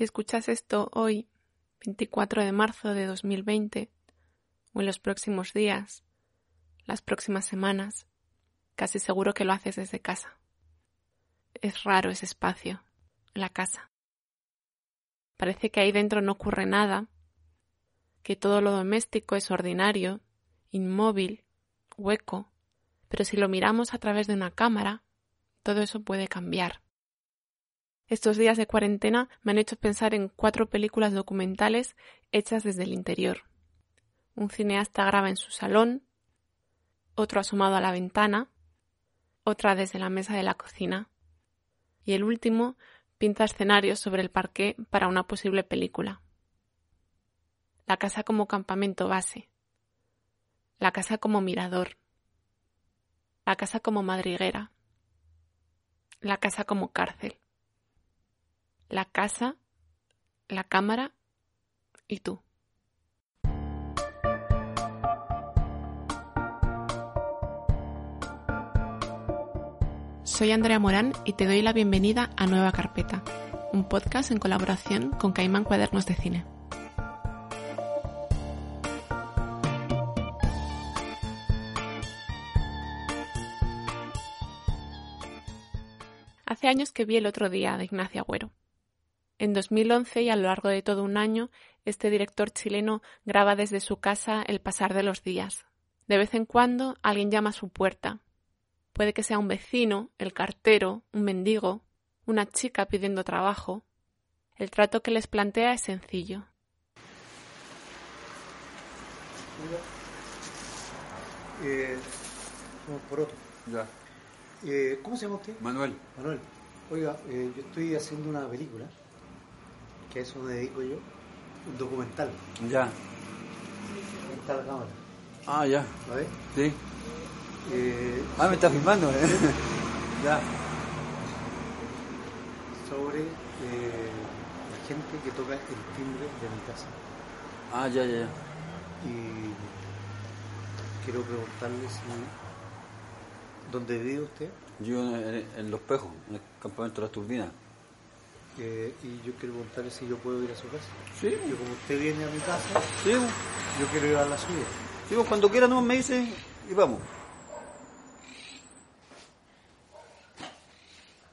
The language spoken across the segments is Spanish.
Si escuchas esto hoy, 24 de marzo de 2020, o en los próximos días, las próximas semanas, casi seguro que lo haces desde casa. Es raro ese espacio, la casa. Parece que ahí dentro no ocurre nada, que todo lo doméstico es ordinario, inmóvil, hueco, pero si lo miramos a través de una cámara, todo eso puede cambiar. Estos días de cuarentena me han hecho pensar en cuatro películas documentales hechas desde el interior. Un cineasta graba en su salón, otro asomado a la ventana, otra desde la mesa de la cocina, y el último pinta escenarios sobre el parqué para una posible película. La casa como campamento base, la casa como mirador, la casa como madriguera, la casa como cárcel, la casa, la cámara y tú. Soy Andrea Morán y te doy la bienvenida a Nueva Carpeta, un podcast en colaboración con Caimán Cuadernos de Cine. Hace años que vi el otro día de Ignacio Agüero. En 2011 y a lo largo de todo un año, este director chileno graba desde su casa el pasar de los días. De vez en cuando alguien llama a su puerta, Puede que sea un vecino, el cartero, un mendigo, una chica pidiendo trabajo. El trato que les plantea es sencillo. Eh, por otro. Ya. Eh, ¿Cómo se llama usted? Manuel. Manuel. Oiga, eh, yo estoy haciendo una película, que a eso me dedico yo, un documental. Ya. Ahí está la cámara. Ah, ya. ¿La ves? Sí. Eh, Ah, me estás filmando, ¿eh? ya. sobre eh, la gente que toca el timbre de mi casa. Ah, ya, ya, ya. Y quiero preguntarle si... ¿Dónde vive usted? Yo en, en Los Pejos, en el campamento de las turbinas. Eh, y yo quiero preguntarle si yo puedo ir a su casa. Sí. Yo como usted viene a mi casa, Sí, yo quiero ir a la suya. sí, cuando quiera no me dice y vamos.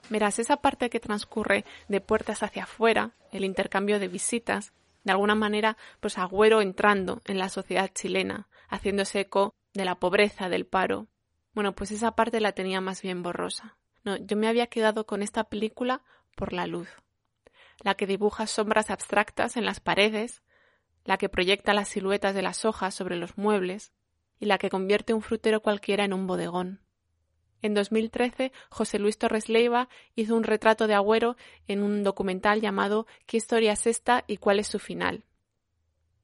Verás, esa parte que transcurre de puertas hacia afuera, el intercambio de visitas, de alguna manera, pues Agüero entrando en la sociedad chilena, haciéndose eco de la pobreza, del paro. Bueno, pues esa parte la tenía más bien borrosa. No, yo me había quedado con esta película por la luz, la que dibuja sombras abstractas en las paredes, la que proyecta las siluetas de las hojas sobre los muebles, y la que convierte un frutero cualquiera en un bodegón. En 2013, José Luis Torres Leiva hizo un retrato de Agüero en un documental llamado ¿Qué historia es esta y cuál es su final?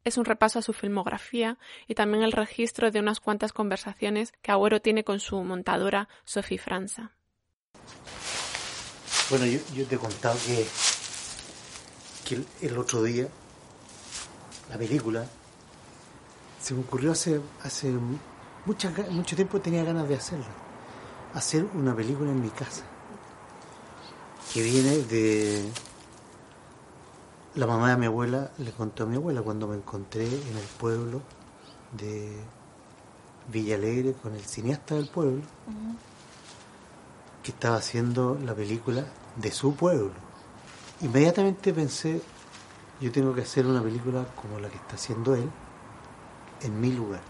Es un repaso a su filmografía y también el registro de unas cuantas conversaciones que Agüero tiene con su montadora Sophie Franza. Bueno, yo, yo te he contado que, que el, el otro día, la película, se me ocurrió hace, hace mucho tiempo tenía ganas de hacerla. Hacer una película en mi casa. Que viene de... La mamá de mi abuela le contó a mi abuela cuando me encontré en el pueblo de Villa Alegre con el cineasta del pueblo que estaba haciendo la película de su pueblo. Inmediatamente pensé, yo tengo que hacer una película como la que está haciendo él, en mi lugar.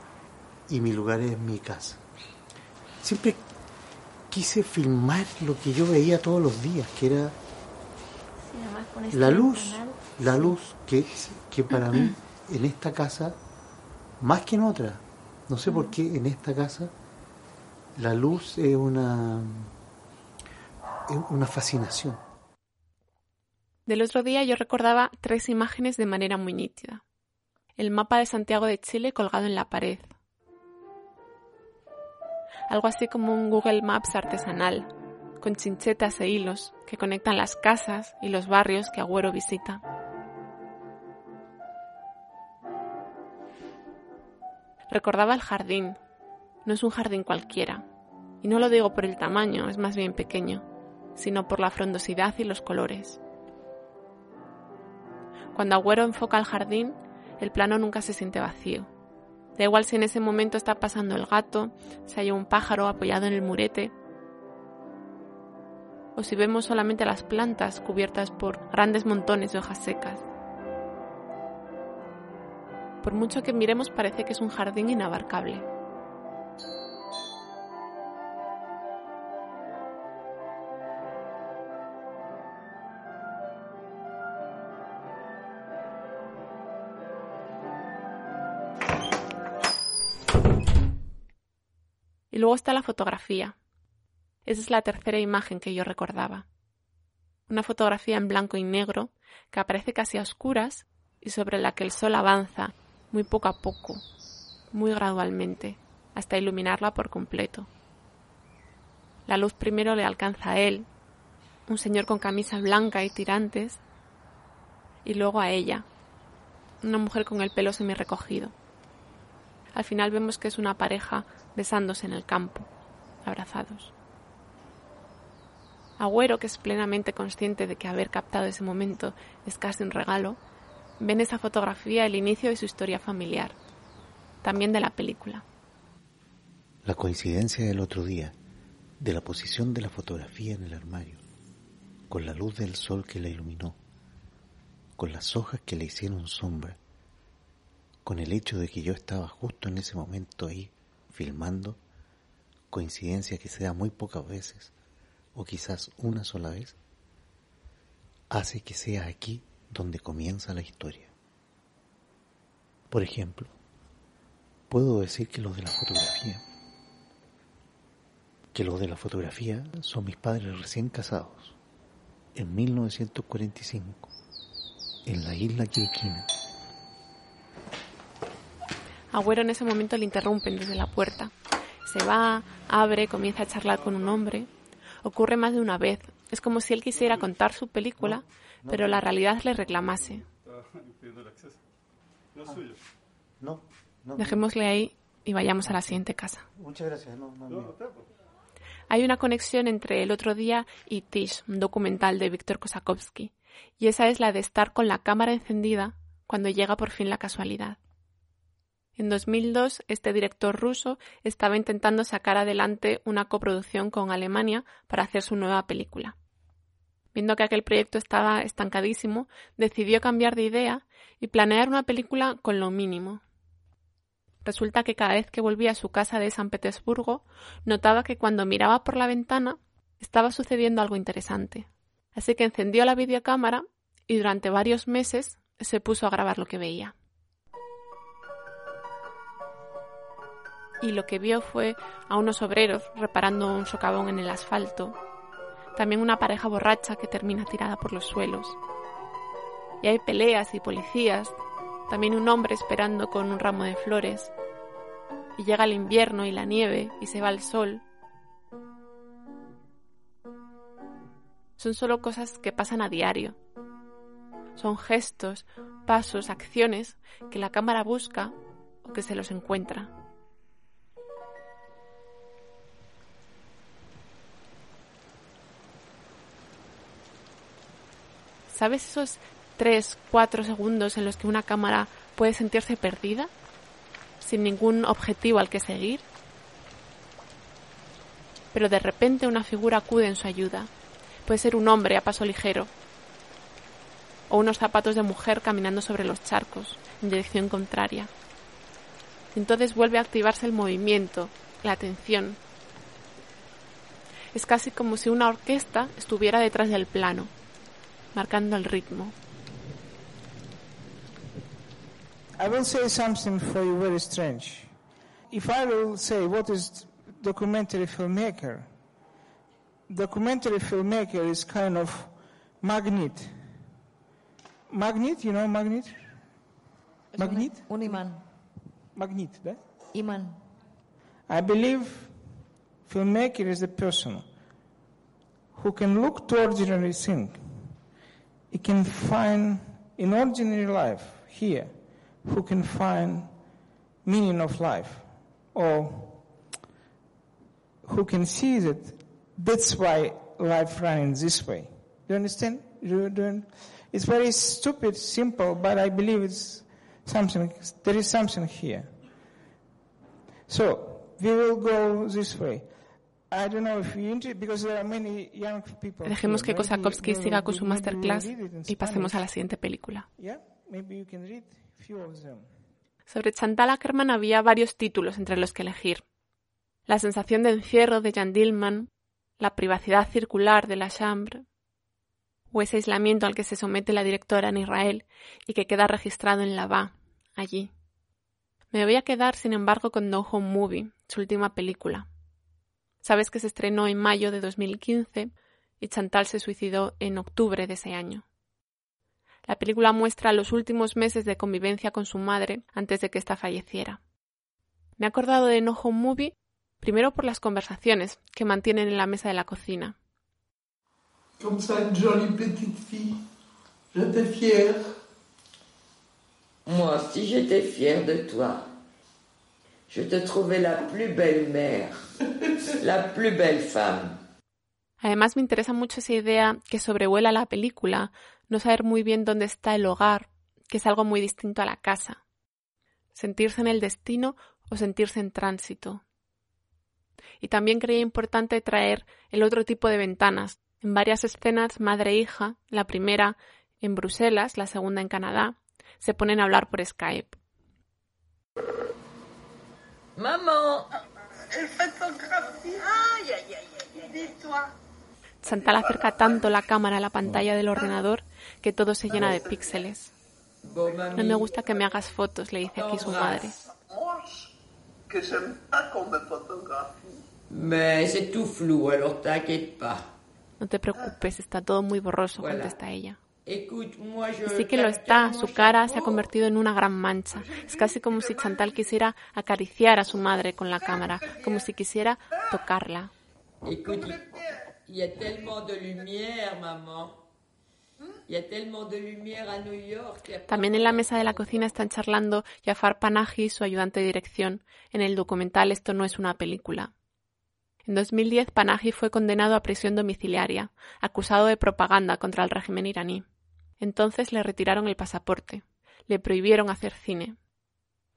Y mi lugar es mi casa. Siempre quise filmar lo que yo veía todos los días, que era la luz, la luz que, que para mí en esta casa, más que en otra, no sé por qué en esta casa, la luz es una, es una fascinación. Del otro día yo recordaba tres imágenes de manera muy nítida. El mapa de Santiago de Chile colgado en la pared. Algo así como un Google Maps artesanal, con chinchetas e hilos que conectan las casas y los barrios que Agüero visita. Recordaba el jardín. No es un jardín cualquiera. Y no lo digo por el tamaño, es más bien pequeño, sino por la frondosidad y los colores. Cuando Agüero enfoca al jardín, el plano nunca se siente vacío. Da igual si en ese momento está pasando el gato, si hay un pájaro apoyado en el murete, o si vemos solamente las plantas cubiertas por grandes montones de hojas secas. Por mucho que miremos parece que es un jardín inabarcable. Luego está la fotografía. Esa es la tercera imagen que yo recordaba. Una fotografía en blanco y negro que aparece casi a oscuras y sobre la que el sol avanza muy poco a poco, muy gradualmente, hasta iluminarla por completo. La luz primero le alcanza a él, un señor con camisa blanca y tirantes, y luego a ella, una mujer con el pelo semi recogido. Al final vemos que es una pareja besándose en el campo, abrazados. Agüero, que es plenamente consciente de que haber captado ese momento es casi un regalo, ve en esa fotografía el inicio de su historia familiar, también de la película. La coincidencia del otro día, de la posición de la fotografía en el armario, con la luz del sol que la iluminó, con las hojas que le hicieron sombra, con el hecho de que yo estaba justo en ese momento ahí filmando, coincidencia que se da muy pocas veces, o quizás una sola vez, hace que sea aquí donde comienza la historia. Por ejemplo, puedo decir que los de la fotografía, que los de la fotografía son mis padres recién casados, en 1945, en la isla Quiriquina. Agüero en ese momento le interrumpen desde la puerta. Se va, abre, comienza a charlar con un hombre. Ocurre más de una vez. Es como si él quisiera contar su película, pero la realidad le reclamase. No, no. Dejémosle ahí y vayamos a la siguiente casa. Muchas gracias. No. Hay una conexión entre El otro día y Tish, un documental de Víctor Kosakowski, y esa es la de estar con la cámara encendida cuando llega por fin la casualidad. En 2002, este director ruso estaba intentando sacar adelante una coproducción con Alemania para hacer su nueva película. Viendo que aquel proyecto estaba estancadísimo, decidió cambiar de idea y planear una película con lo mínimo. Resulta que cada vez que volvía a su casa de San Petersburgo, notaba que cuando miraba por la ventana estaba sucediendo algo interesante. Así que encendió la videocámara y durante varios meses se puso a grabar lo que veía. Y lo que vio fue a unos obreros reparando un socavón en el asfalto, también una pareja borracha que termina tirada por los suelos. Y hay peleas y policías, también un hombre esperando con un ramo de flores. Y llega el invierno y la nieve y se va el sol. Son solo cosas que pasan a diario. Son gestos, pasos, acciones que la cámara busca o que se los encuentra. ¿Sabes esos tres, cuatro segundos en los que una cámara puede sentirse perdida? Sin ningún objetivo al que seguir. Pero de repente una figura acude en su ayuda. Puede ser un hombre a paso ligero. O unos zapatos de mujer caminando sobre los charcos, en dirección contraria. Entonces vuelve a activarse el movimiento, la atención. Es casi como si una orquesta estuviera detrás del plano marcando el ritmo. I will say something for you very strange. If I will say what is documentary filmmaker, documentary filmmaker is kind of magnet. Magnet, you know magnet? Magnet? Un, un imán. Magnet, да? Imán. I believe filmmaker is the person who can look to ordinary thing. He can find in ordinary life here, who can find meaning of life, or who can see that that's why life runs this way. Do you understand? You, you- It's very stupid, simple, but I believe it's something, there is something here. So, we will go this way. Dejemos que Kosakowski siga con su masterclass y pasemos a la siguiente película. Sobre Chantal Ackerman había varios títulos entre los que elegir. La sensación de encierro de Jan Dillman, la privacidad circular de la Chambre, o ese aislamiento al que se somete la directora en Israel y que queda registrado en Lavá, allí. Me voy a quedar, sin embargo, con No Home Movie, su última película. Sabes que se estrenó en mayo de 2015 y Chantal se suicidó en octubre de ese año. La película muestra los últimos meses de convivencia con su madre antes de que ésta falleciera. Me he acordado de No Home Movie primero por las conversaciones que mantienen en la mesa de la cocina. Comme ça, jolie petite fille. J'étais fière. Moi aussi, j'étais fière de toi. Je te trouvais la plus belle mère, la plus belle femme. Además me interesa mucho esa idea que sobrevuela la película, no saber muy bien dónde está el hogar, que es algo muy distinto a la casa. Sentirse en el destino o sentirse en tránsito. Y también creía importante traer el otro tipo de ventanas. En varias escenas, madre e hija, la primera en Bruselas, la segunda en Canadá, se ponen a hablar por Skype. Maman, Chantal acerca tanto la cámara a la pantalla del ordenador que todo se llena de píxeles. No me gusta que me hagas fotos, le dice aquí su madre. Photographie. No te preocupes, está todo muy borroso, contesta ella. Écoute, moi je... Sí que lo está, su cara se ha convertido en una gran mancha. Es casi como si Chantal quisiera acariciar a su madre con la cámara, como si quisiera tocarla. También en la mesa de la cocina están charlando Jafar Panahi, su ayudante de dirección, en el documental Esto no es una película. En 2010, Panahi fue condenado a prisión domiciliaria, acusado de propaganda contra el régimen iraní. Entonces le retiraron el pasaporte, le prohibieron hacer cine.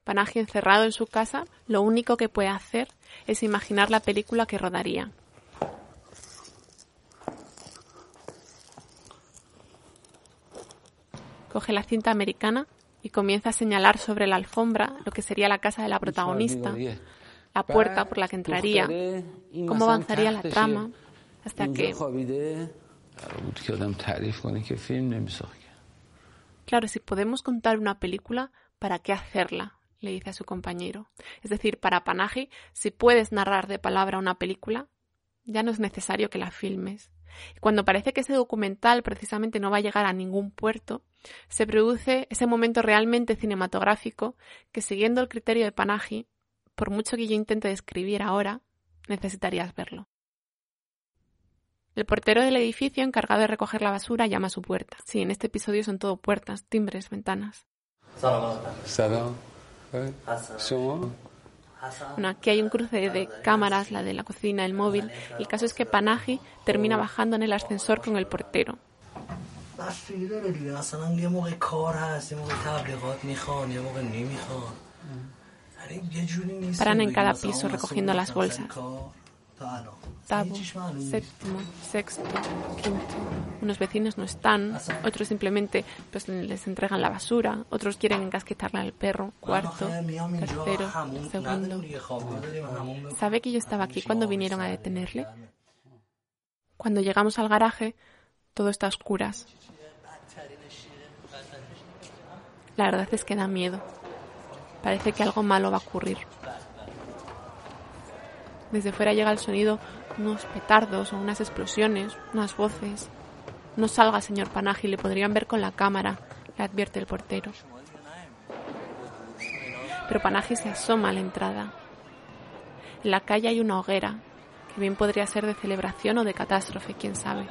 Panahi, encerrado en su casa, lo único que puede hacer es imaginar la película que rodaría. Coge la cinta americana y comienza a señalar sobre la alfombra lo que sería la casa de la protagonista, la puerta por la que entraría, cómo avanzaría la trama, hasta que, Claro, si podemos contar una película, ¿para qué hacerla? le dice a su compañero. Es decir, para Panaji, si puedes narrar de palabra una película, ya no es necesario que la filmes. Cuando parece que ese documental precisamente no va a llegar a ningún puerto, se produce ese momento realmente cinematográfico que, siguiendo el criterio de Panaji, por mucho que yo intente describir ahora, necesitarías verlo. El portero del edificio encargado de recoger la basura llama a su puerta. Sí, en este episodio son todo puertas, timbres, ventanas. Bueno, aquí hay un cruce de cámaras, la de la cocina, el móvil. El caso es que Panaji termina bajando en el ascensor con el portero. Paran en cada piso recogiendo las bolsas octavo, séptimo, sexto, quinto. Unos vecinos no están, otros simplemente pues, les entregan la basura, otros quieren encasquetarle al perro, cuarto, tercero, segundo. ¿Sabe que yo estaba aquí cuando vinieron a detenerle? Cuando llegamos al garaje, todo está a oscuras. La verdad es que da miedo. Parece que algo malo va a ocurrir. Desde fuera llega el sonido, unos petardos o unas explosiones, unas voces. No salga, señor Panaji, le podrían ver con la cámara, le advierte el portero. Pero Panaji se asoma a la entrada. En la calle hay una hoguera, que bien podría ser de celebración o de catástrofe, quién sabe.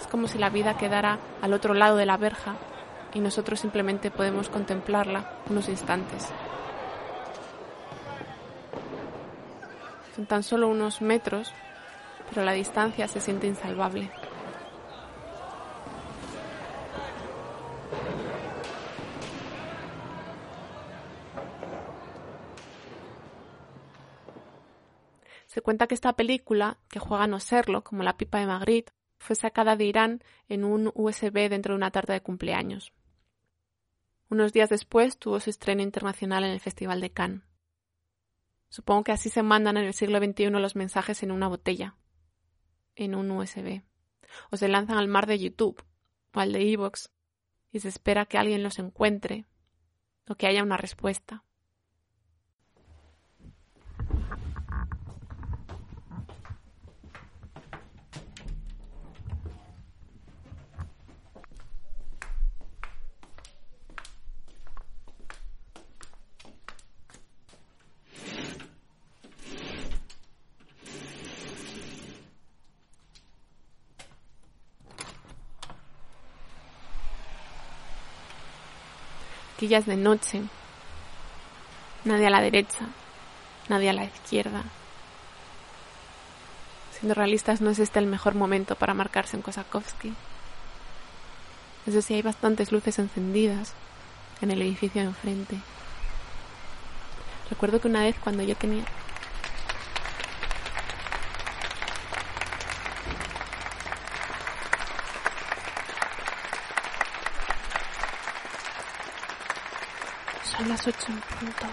Es como si la vida quedara al otro lado de la verja y nosotros simplemente podemos contemplarla unos instantes. Son tan solo unos metros, pero la distancia se siente insalvable. Se cuenta que esta película, que juega a no serlo, como La pipa de Magritte, fue sacada de Irán en un USB dentro de una tarta de cumpleaños. Unos días después tuvo su estreno internacional en el Festival de Cannes. Supongo que así se mandan en el siglo XXI los mensajes en una botella, en un USB, o se lanzan al mar de YouTube o al de Evox y se espera que alguien los encuentre o que haya una respuesta. De noche. Nadie a la derecha, nadie a la izquierda. Siendo realistas, no es este el mejor momento para marcarse en Kosakowski. Eso sí, hay bastantes luces encendidas en el edificio de enfrente. Recuerdo que una vez cuando yo tenía Son las ocho en punto.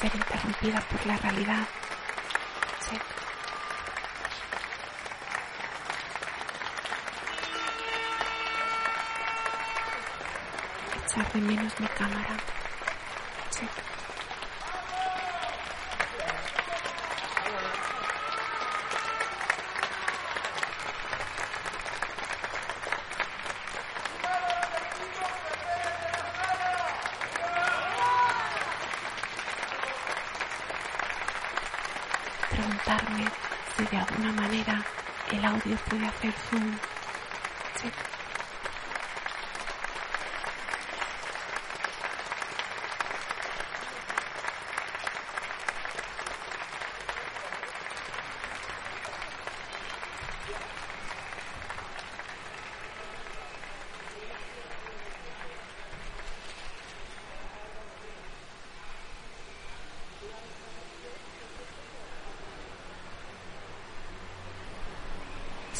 Ser interrumpida por la realidad. De menos mi cámara. Check. Preguntarme si de alguna manera el audio puede hacer zoom. Check.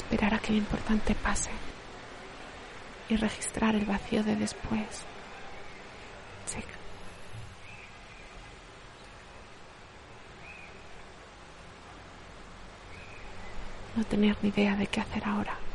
Esperar a que lo importante pase y registrar el vacío de después. No tener ni idea de qué hacer ahora.